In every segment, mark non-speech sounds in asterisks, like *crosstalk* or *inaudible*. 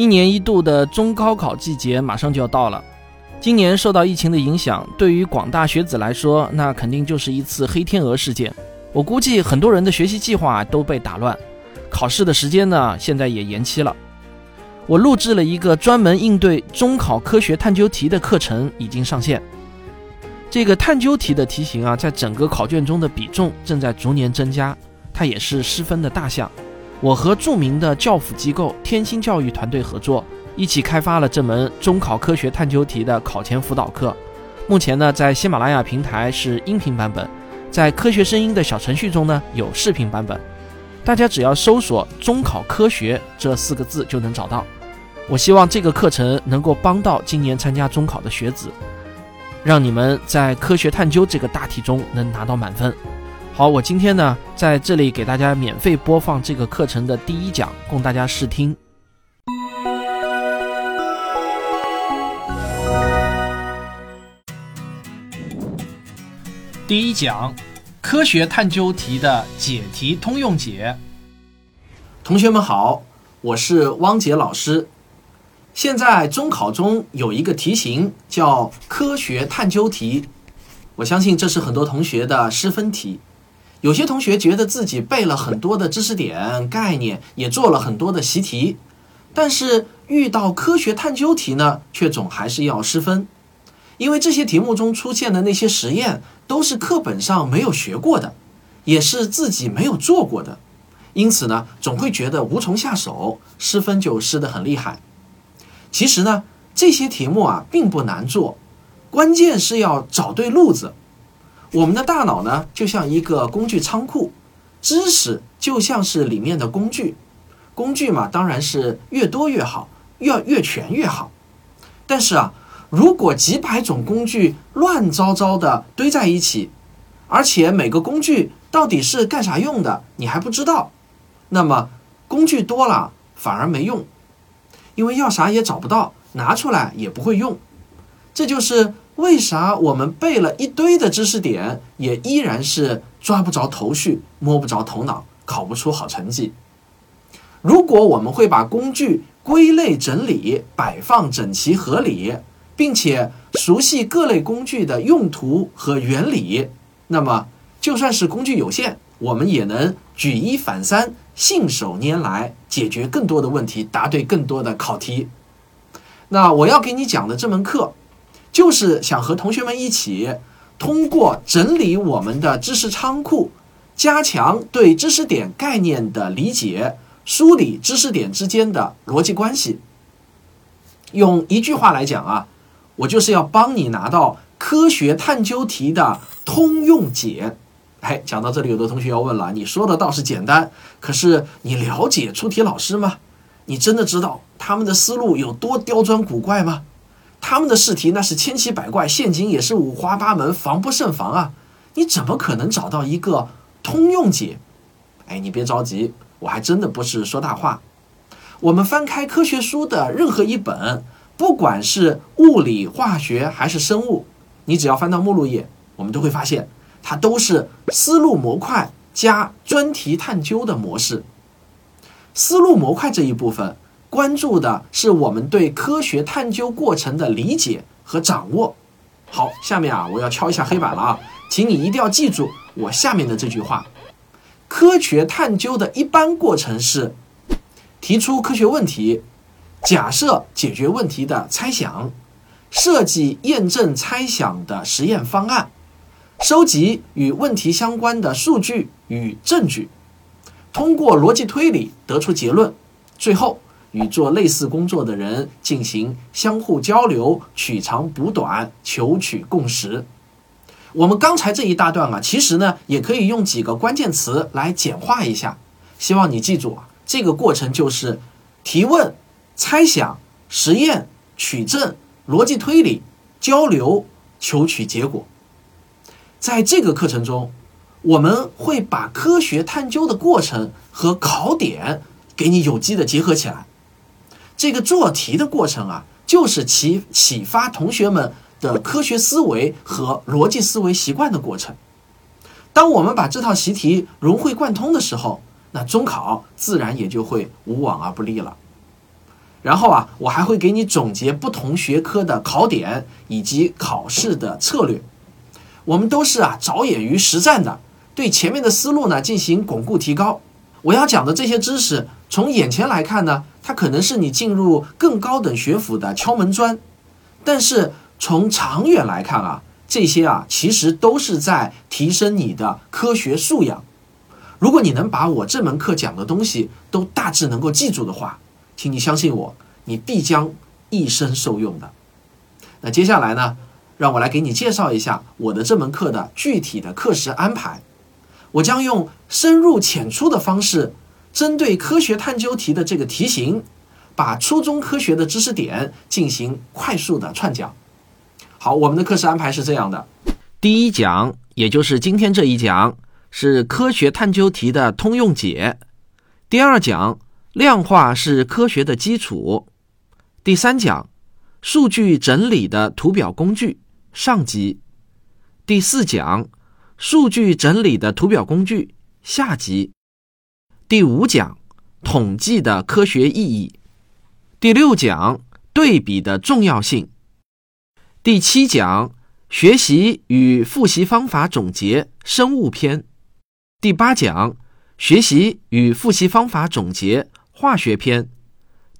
一年一度的中高考季节马上就要到了。今年受到疫情的影响，对于广大学子来说，那肯定就是一次黑天鹅事件。我估计很多人的学习计划都被打乱，考试的时间呢，现在也延期了。我录制了一个专门应对中考科学探究题的课程，已经上线。这个探究题的题型啊，在整个考卷中的比重正在逐年增加，它也是失分的大项。我和著名的教辅机构天星教育团队合作，一起开发了这门中考科学探究题的考前辅导课。目前呢，在喜马拉雅平台是音频版本，在科学声音的小程序中呢有视频版本。大家只要搜索“中考科学”这四个字就能找到。我希望这个课程能够帮到今年参加中考的学子。让你们在科学探究这个大题中能拿到满分。好，我今天呢在这里给大家免费播放这个课程的第一讲，供大家试听。第一讲：科学探究题的解题通用解。同学们好，我是汪杰老师。现在中考中有一个题型叫科学探究题，我相信这是很多同学的失分题。有些同学觉得自己背了很多的知识点概念，也做了很多的习题，但是遇到科学探究题呢，却总还是要失分，因为这些题目中出现的那些实验都是课本上没有学过的，也是自己没有做过的，因此呢，总会觉得无从下手，失分就失得很厉害。其实呢，这些题目啊并不难做，关键是要找对路子。我们的大脑呢就像一个工具仓库，知识就像是里面的工具，工具嘛当然是越多越好，越越全越好。但是啊，如果几百种工具乱糟糟的堆在一起，而且每个工具到底是干啥用的你还不知道，那么工具多了反而没用。因为要啥也找不到，拿出来也不会用，这就是为啥我们背了一堆的知识点，也依然是抓不着头绪、摸不着头脑，考不出好成绩。如果我们会把工具归类整理、摆放整齐合理，并且熟悉各类工具的用途和原理，那么就算是工具有限，我们也能举一反三。信手拈来，解决更多的问题，答对更多的考题。那我要给你讲的这门课，就是想和同学们一起，通过整理我们的知识仓库，加强对知识点概念的理解，梳理知识点之间的逻辑关系。用一句话来讲啊，我就是要帮你拿到科学探究题的通用解。哎，讲到这里，有的同学要问了：你说的倒是简单，可是你了解出题老师吗？你真的知道他们的思路有多刁钻古怪吗？他们的试题那是千奇百怪，陷阱也是五花八门，防不胜防啊！你怎么可能找到一个通用解？哎，你别着急，我还真的不是说大话。我们翻开科学书的任何一本，不管是物理、化学还是生物，你只要翻到目录页，我们都会发现。它都是思路模块加专题探究的模式。思路模块这一部分关注的是我们对科学探究过程的理解和掌握。好，下面啊，我要敲一下黑板了啊，请你一定要记住我下面的这句话：科学探究的一般过程是提出科学问题，假设解决问题的猜想，设计验证猜想的实验方案。收集与问题相关的数据与证据，通过逻辑推理得出结论，最后与做类似工作的人进行相互交流，取长补短，求取共识。我们刚才这一大段啊，其实呢也可以用几个关键词来简化一下，希望你记住啊，这个过程就是提问、猜想、实验、取证、逻辑推理、交流、求取结果。在这个课程中，我们会把科学探究的过程和考点给你有机的结合起来。这个做题的过程啊，就是启启发同学们的科学思维和逻辑思维习惯的过程。当我们把这套习题融会贯通的时候，那中考自然也就会无往而不利了。然后啊，我还会给你总结不同学科的考点以及考试的策略。我们都是啊，着眼于实战的，对前面的思路呢进行巩固提高。我要讲的这些知识，从眼前来看呢，它可能是你进入更高等学府的敲门砖，但是从长远来看啊，这些啊其实都是在提升你的科学素养。如果你能把我这门课讲的东西都大致能够记住的话，请你相信我，你必将一生受用的。那接下来呢，让我来给你介绍一下我的这门课的具体的课时安排。我将用深入浅出的方式，针对科学探究题的这个题型，把初中科学的知识点进行快速的串讲。好，我们的课时安排是这样的：第一讲，也就是今天这一讲，是科学探究题的通用解；第二讲，量化是科学的基础；第三讲，数据整理的图表工具上集；第四讲。数据整理的图表工具下集，第五讲统计的科学意义，第六讲对比的重要性，第七讲学习与复习方法总结生物篇，第八讲学习与复习方法总结化学篇，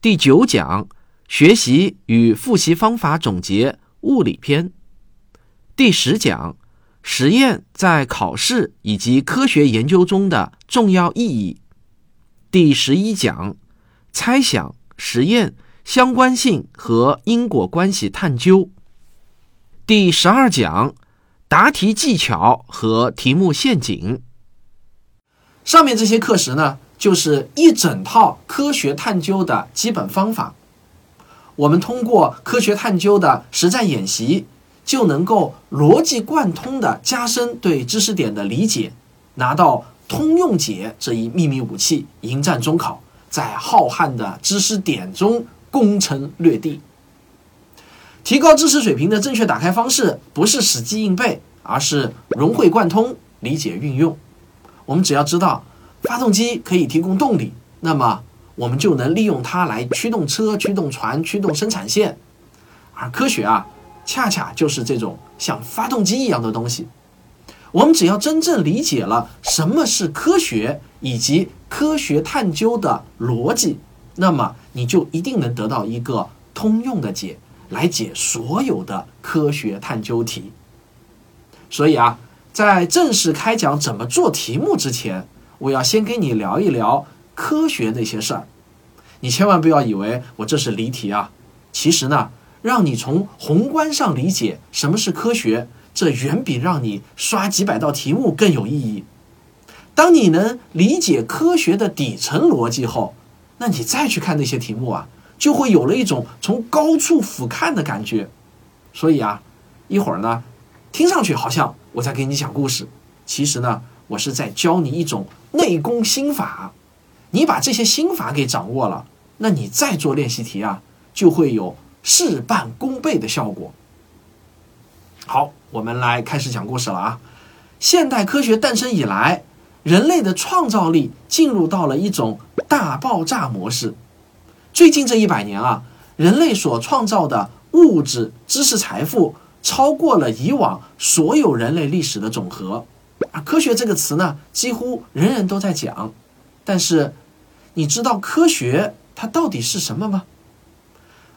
第九讲学习与复习方法总结物理篇，第十讲。实验在考试以及科学研究中的重要意义。第十一讲：猜想、实验、相关性和因果关系探究。第十二讲：答题技巧和题目陷阱。上面这些课时呢，就是一整套科学探究的基本方法。我们通过科学探究的实战演习。就能够逻辑贯通的加深对知识点的理解，拿到通用解这一秘密武器，迎战中考，在浩瀚的知识点中攻城略地。提高知识水平的正确打开方式，不是死记硬背，而是融会贯通、理解运用。我们只要知道发动机可以提供动力，那么我们就能利用它来驱动车、驱动船、驱动生产线。而科学啊。恰恰就是这种像发动机一样的东西。我们只要真正理解了什么是科学以及科学探究的逻辑，那么你就一定能得到一个通用的解来解所有的科学探究题。所以啊，在正式开讲怎么做题目之前，我要先跟你聊一聊科学那些事儿。你千万不要以为我这是离题啊，其实呢。让你从宏观上理解什么是科学，这远比让你刷几百道题目更有意义。当你能理解科学的底层逻辑后，那你再去看那些题目啊，就会有了一种从高处俯瞰的感觉。所以啊，一会儿呢，听上去好像我在给你讲故事，其实呢，我是在教你一种内功心法。你把这些心法给掌握了，那你再做练习题啊，就会有。事半功倍的效果。好，我们来开始讲故事了啊！现代科学诞生以来，人类的创造力进入到了一种大爆炸模式。最近这一百年啊，人类所创造的物质、知识、财富超过了以往所有人类历史的总和。啊，科学这个词呢，几乎人人都在讲。但是，你知道科学它到底是什么吗？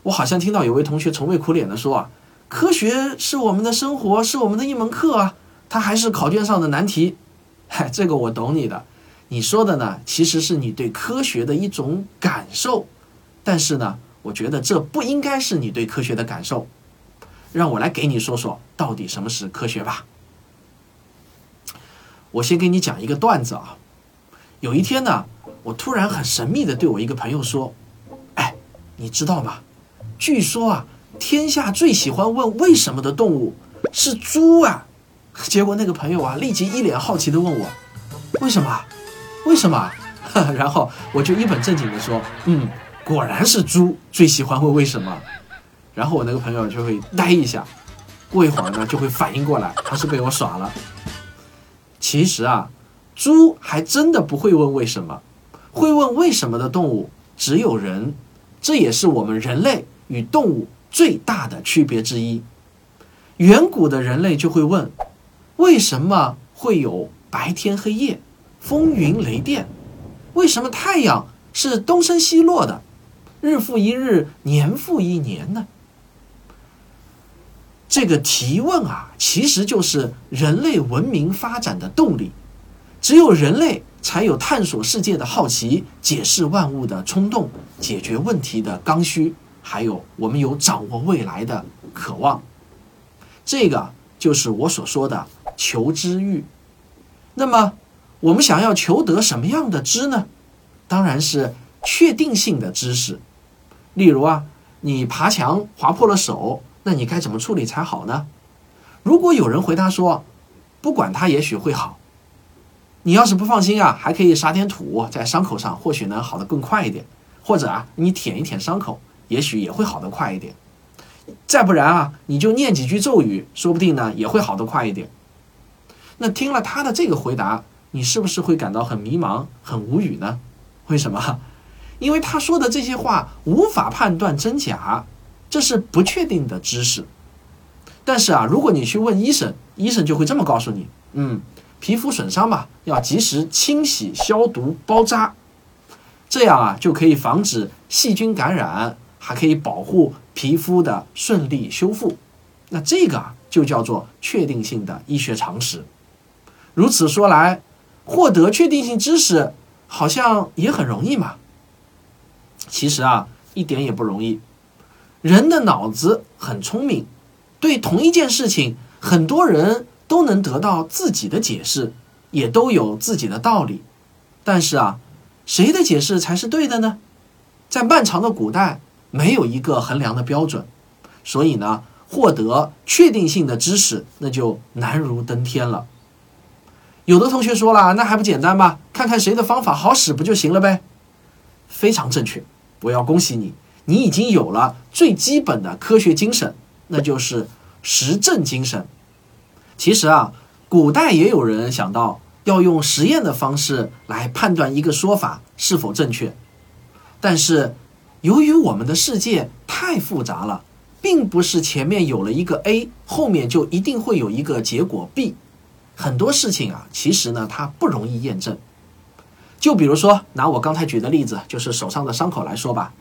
我好像听到有位同学愁眉苦脸的说啊，科学是我们的生活，是我们的一门课啊，它还是考卷上的难题。*laughs* 嗨，这个我懂你的，你说的呢，其实是你对科学的一种感受，但是呢，我觉得这不应该是你对科学的感受。让我来给你说说到底什么是科学吧。我先给你讲一个段子啊，有一天呢，我突然很神秘的对我一个朋友说，哎，你知道吗？据说啊，天下最喜欢问为什么的动物是猪啊！*laughs* 结果那个朋友啊，立即一脸好奇地问我：“为什么？为什么？” *laughs* 然后我就一本正经地说：“嗯，果然是猪最喜欢问为什么。”然后我那个朋友就会呆一下，过一会儿呢就会反应过来，他是被我耍了。其实啊，猪还真的不会问为什么，会问为什么的动物只有人。这也是我们人类与动物最大的区别之一。远古的人类就会问：为什么会有白天黑夜、风云雷电？为什么太阳是东升西落的，日复一日，年复一年呢？这个提问啊，其实就是人类文明发展的动力。只有人类才有探索世界的好奇、解释万物的冲动、解决问题的刚需，还有我们有掌握未来的渴望。这个就是我所说的求知欲。那么，我们想要求得什么样的知呢？当然是确定性的知识。例如啊，你爬墙划破了手，那你该怎么处理才好呢？如果有人回答说，不管它，也许会好。你要是不放心啊，还可以撒点土在伤口上，或许能好得更快一点。或者啊，你舔一舔伤口，也许也会好得快一点。再不然啊，你就念几句咒语，说不定呢也会好得快一点。那听了他的这个回答，你是不是会感到很迷茫、很无语呢？为什么？因为他说的这些话无法判断真假，这是不确定的知识。但是啊，如果你去问医生，医生就会这么告诉你：嗯。皮肤损伤嘛，要及时清洗、消毒、包扎，这样啊就可以防止细菌感染，还可以保护皮肤的顺利修复。那这个啊就叫做确定性的医学常识。如此说来，获得确定性知识好像也很容易嘛。其实啊一点也不容易。人的脑子很聪明，对同一件事情，很多人。都能得到自己的解释，也都有自己的道理，但是啊，谁的解释才是对的呢？在漫长的古代，没有一个衡量的标准，所以呢，获得确定性的知识那就难如登天了。有的同学说了，那还不简单吗？看看谁的方法好使不就行了呗？非常正确，我要恭喜你，你已经有了最基本的科学精神，那就是实证精神。其实啊，古代也有人想到要用实验的方式来判断一个说法是否正确，但是由于我们的世界太复杂了，并不是前面有了一个 A，后面就一定会有一个结果 B。很多事情啊，其实呢它不容易验证。就比如说拿我刚才举的例子，就是手上的伤口来说吧，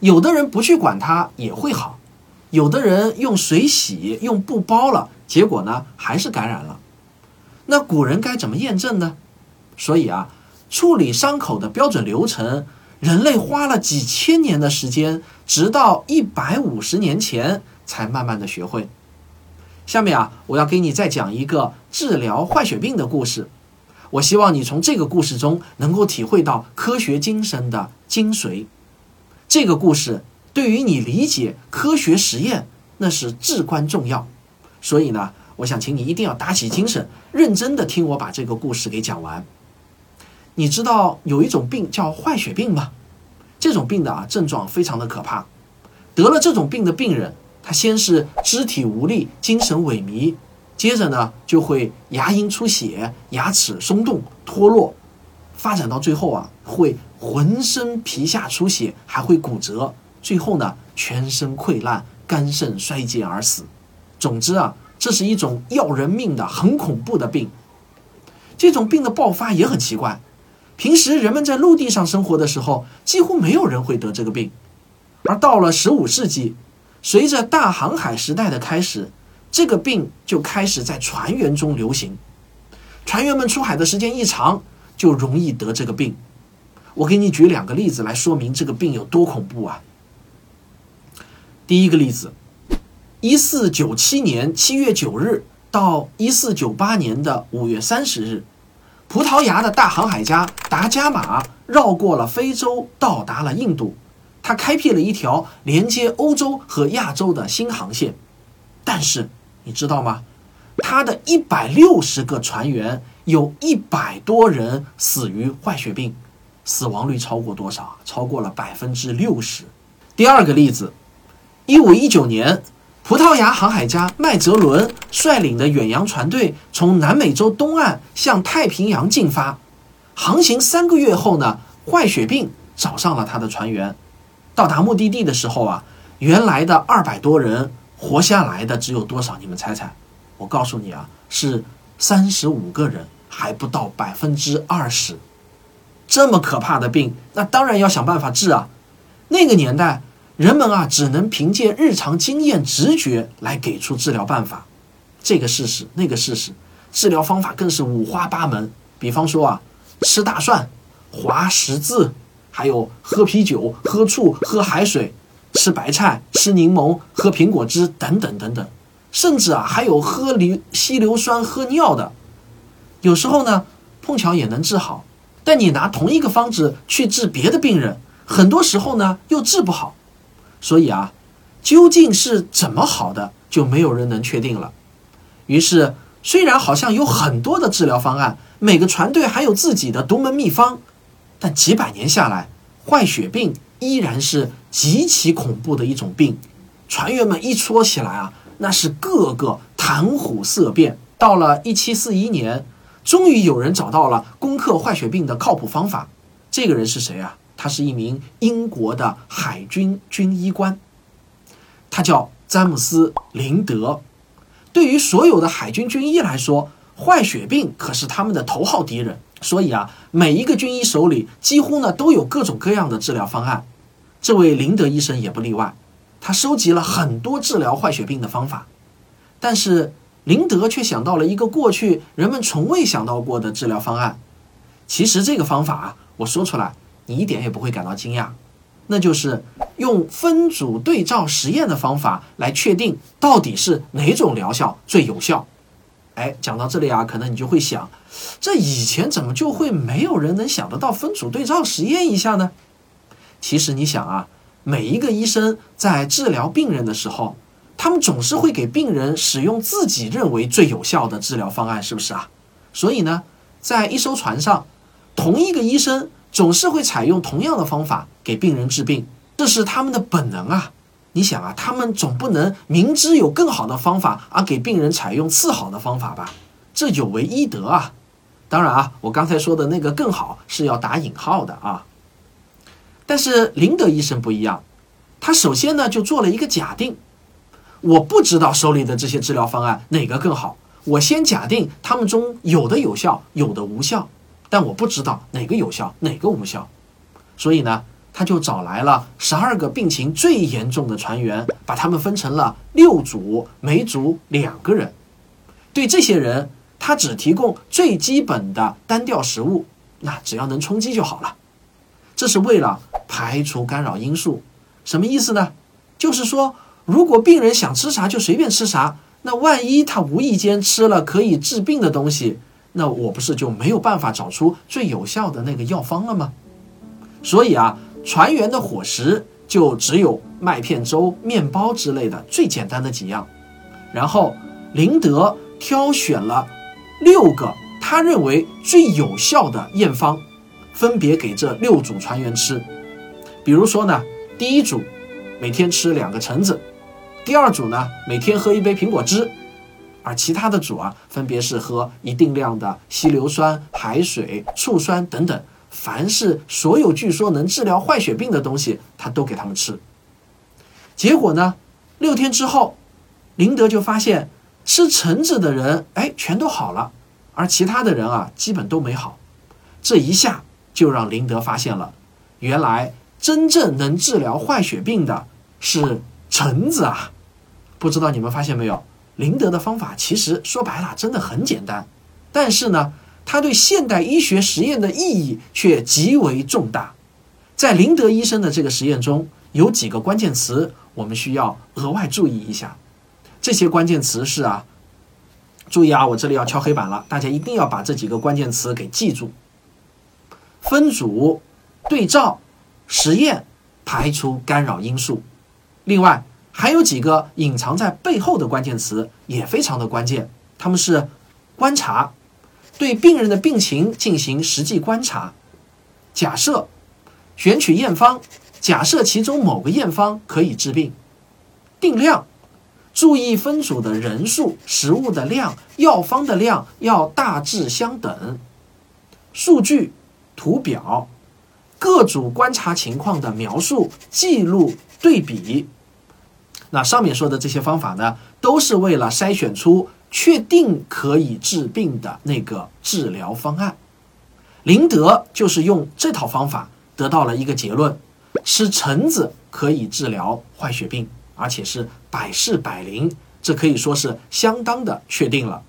有的人不去管它也会好，有的人用水洗、用布包了。结果呢，还是感染了。那古人该怎么验证呢？所以啊，处理伤口的标准流程，人类花了几千年的时间，直到一百五十年前才慢慢的学会。下面啊，我要给你再讲一个治疗坏血病的故事。我希望你从这个故事中能够体会到科学精神的精髓。这个故事对于你理解科学实验那是至关重要。所以呢，我想请你一定要打起精神，认真的听我把这个故事给讲完。你知道有一种病叫坏血病吗？这种病的啊症状非常的可怕。得了这种病的病人，他先是肢体无力、精神萎靡，接着呢就会牙龈出血、牙齿松动脱落，发展到最后啊会浑身皮下出血，还会骨折，最后呢全身溃烂、肝肾衰竭而死。总之啊，这是一种要人命的很恐怖的病。这种病的爆发也很奇怪，平时人们在陆地上生活的时候，几乎没有人会得这个病。而到了十五世纪，随着大航海时代的开始，这个病就开始在船员中流行。船员们出海的时间一长，就容易得这个病。我给你举两个例子来说明这个病有多恐怖啊。第一个例子。一四九七年七月九日到一四九八年的五月三十日，葡萄牙的大航海家达伽马绕过了非洲，到达了印度。他开辟了一条连接欧洲和亚洲的新航线。但是你知道吗？他的一百六十个船员有一百多人死于坏血病，死亡率超过多少？超过了百分之六十。第二个例子，一五一九年。葡萄牙航海家麦哲伦率领的远洋船队从南美洲东岸向太平洋进发，航行三个月后呢，坏血病找上了他的船员。到达目的地的时候啊，原来的二百多人活下来的只有多少？你们猜猜？我告诉你啊，是三十五个人，还不到百分之二十。这么可怕的病，那当然要想办法治啊。那个年代，人们啊只能凭借日常经验、直觉来给出治疗办法。这个事实，那个事实，治疗方法更是五花八门。比方说啊，吃大蒜、划十字，还有喝啤酒、喝醋、喝海水、吃白菜、吃柠檬、喝苹果汁等等等等，甚至啊还有喝硫稀硫酸、喝尿的。有时候呢，碰巧也能治好。但你拿同一个方子去治别的病人，很多时候呢又治不好。所以啊，究竟是怎么好的，就没有人能确定了。于是，虽然好像有很多的治疗方案，每个船队还有自己的独门秘方，但几百年下来，坏血病依然是极其恐怖的一种病。船员们一说起来啊，那是个个谈虎色变。到了一七四一年，终于有人找到了攻克坏血病的靠谱方法。这个人是谁啊？他是一名英国的海军军医官，他叫詹姆斯·林德。对于所有的海军军医来说，坏血病可是他们的头号敌人。所以啊，每一个军医手里几乎呢都有各种各样的治疗方案。这位林德医生也不例外，他收集了很多治疗坏血病的方法。但是林德却想到了一个过去人们从未想到过的治疗方案。其实这个方法啊，我说出来你一点也不会感到惊讶。那就是用分组对照实验的方法来确定到底是哪种疗效最有效。哎，讲到这里啊，可能你就会想，这以前怎么就会没有人能想得到分组对照实验一下呢？其实你想啊，每一个医生在治疗病人的时候，他们总是会给病人使用自己认为最有效的治疗方案，是不是啊？所以呢，在一艘船上，同一个医生。总是会采用同样的方法给病人治病，这是他们的本能啊！你想啊，他们总不能明知有更好的方法而给病人采用次好的方法吧？这有违医德啊！当然啊，我刚才说的那个更好是要打引号的啊。但是林德医生不一样，他首先呢就做了一个假定：我不知道手里的这些治疗方案哪个更好，我先假定他们中有的有效，有的无效。但我不知道哪个有效，哪个无效，所以呢，他就找来了十二个病情最严重的船员，把他们分成了六组，每组两个人。对这些人，他只提供最基本的单调食物，那只要能充饥就好了。这是为了排除干扰因素。什么意思呢？就是说，如果病人想吃啥就随便吃啥，那万一他无意间吃了可以治病的东西。那我不是就没有办法找出最有效的那个药方了吗？所以啊，船员的伙食就只有麦片粥、面包之类的最简单的几样。然后林德挑选了六个他认为最有效的验方，分别给这六组船员吃。比如说呢，第一组每天吃两个橙子，第二组呢每天喝一杯苹果汁。而其他的组啊，分别是喝一定量的稀硫酸、海水、醋酸等等，凡是所有据说能治疗坏血病的东西，他都给他们吃。结果呢，六天之后，林德就发现吃橙子的人，哎，全都好了，而其他的人啊，基本都没好。这一下就让林德发现了，原来真正能治疗坏血病的是橙子啊！不知道你们发现没有？林德的方法其实说白了真的很简单，但是呢，他对现代医学实验的意义却极为重大。在林德医生的这个实验中，有几个关键词我们需要额外注意一下。这些关键词是啊，注意啊，我这里要敲黑板了，大家一定要把这几个关键词给记住：分组、对照、实验、排除干扰因素。另外。还有几个隐藏在背后的关键词也非常的关键，他们是观察，对病人的病情进行实际观察；假设，选取验方，假设其中某个验方可以治病；定量，注意分组的人数、食物的量、药方的量要大致相等；数据图表。各组观察情况的描述、记录、对比。那上面说的这些方法呢，都是为了筛选出确定可以治病的那个治疗方案。林德就是用这套方法得到了一个结论：吃橙子可以治疗坏血病，而且是百试百灵，这可以说是相当的确定了。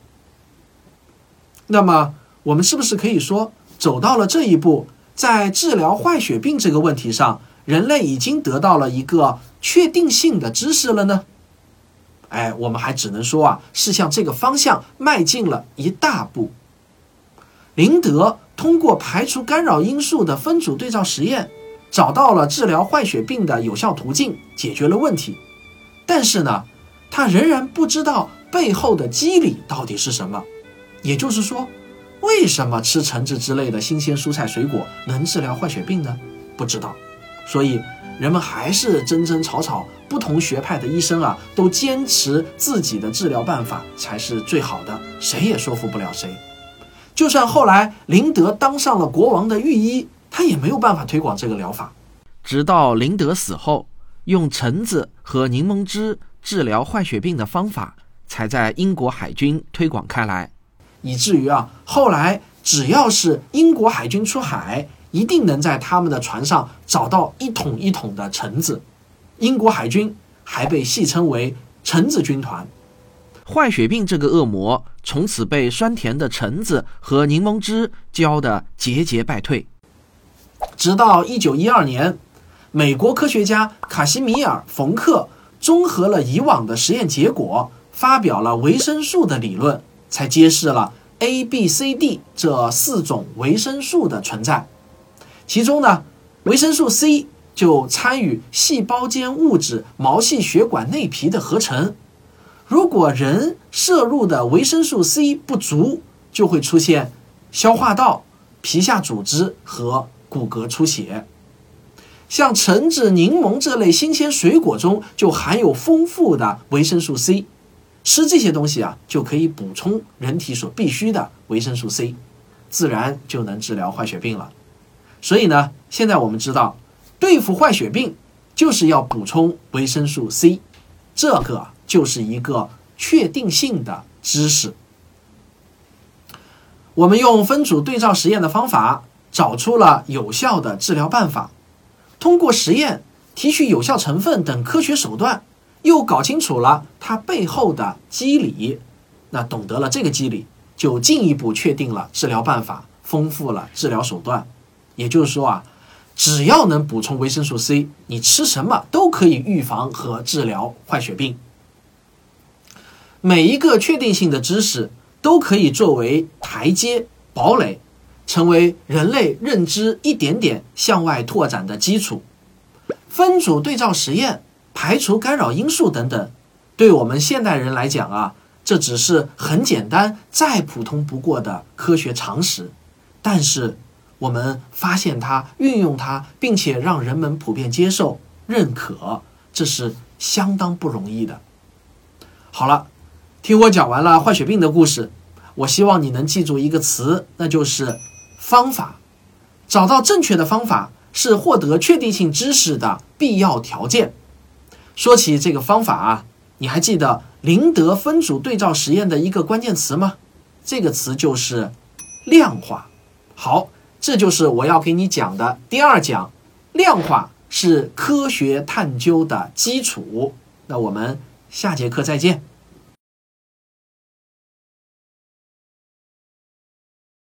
那么，我们是不是可以说，走到了这一步，在治疗坏血病这个问题上，人类已经得到了一个确定性的知识了呢？哎，我们还只能说啊，是向这个方向迈进了一大步。林德通过排除干扰因素的分组对照实验，找到了治疗坏血病的有效途径，解决了问题。但是呢，他仍然不知道背后的机理到底是什么。也就是说，为什么吃橙子之类的新鲜蔬菜水果能治疗坏血病呢？不知道。所以人们还是争争吵吵，不同学派的医生啊，都坚持自己的治疗办法才是最好的，谁也说服不了谁。就算后来林德当上了国王的御医，他也没有办法推广这个疗法。直到林德死后，用橙子和柠檬汁治疗坏血病的方法才在英国海军推广开来。以至于啊，后来只要是英国海军出海，一定能在他们的船上找到一桶一桶的橙子。英国海军还被戏称为“橙子军团”。坏血病这个恶魔从此被酸甜的橙子和柠檬汁浇得节节败退。直到一九一二年，美国科学家卡西米尔·冯克综合了以往的实验结果，发表了维生素的理论。才揭示了 A、B、C、D 这四种维生素的存在。其中呢，维生素 C 就参与细胞间物质毛细血管内皮的合成。如果人摄入的维生素 C 不足，就会出现消化道、皮下组织和骨骼出血。像橙子、柠檬这类新鲜水果中就含有丰富的维生素 C。吃这些东西啊，就可以补充人体所必需的维生素 C，自然就能治疗坏血病了。所以呢，现在我们知道，对付坏血病就是要补充维生素 C，这个就是一个确定性的知识。我们用分组对照实验的方法，找出了有效的治疗办法，通过实验提取有效成分等科学手段。又搞清楚了它背后的机理，那懂得了这个机理，就进一步确定了治疗办法，丰富了治疗手段。也就是说啊，只要能补充维生素 C，你吃什么都可以预防和治疗坏血病。每一个确定性的知识都可以作为台阶堡垒，成为人类认知一点点向外拓展的基础。分组对照实验。排除干扰因素等等，对我们现代人来讲啊，这只是很简单、再普通不过的科学常识。但是，我们发现它、运用它，并且让人们普遍接受、认可，这是相当不容易的。好了，听我讲完了坏血病的故事，我希望你能记住一个词，那就是方法。找到正确的方法，是获得确定性知识的必要条件。说起这个方法啊，你还记得林德分组对照实验的一个关键词吗？这个词就是量化。好，这就是我要给你讲的第二讲，量化是科学探究的基础。那我们下节课再见。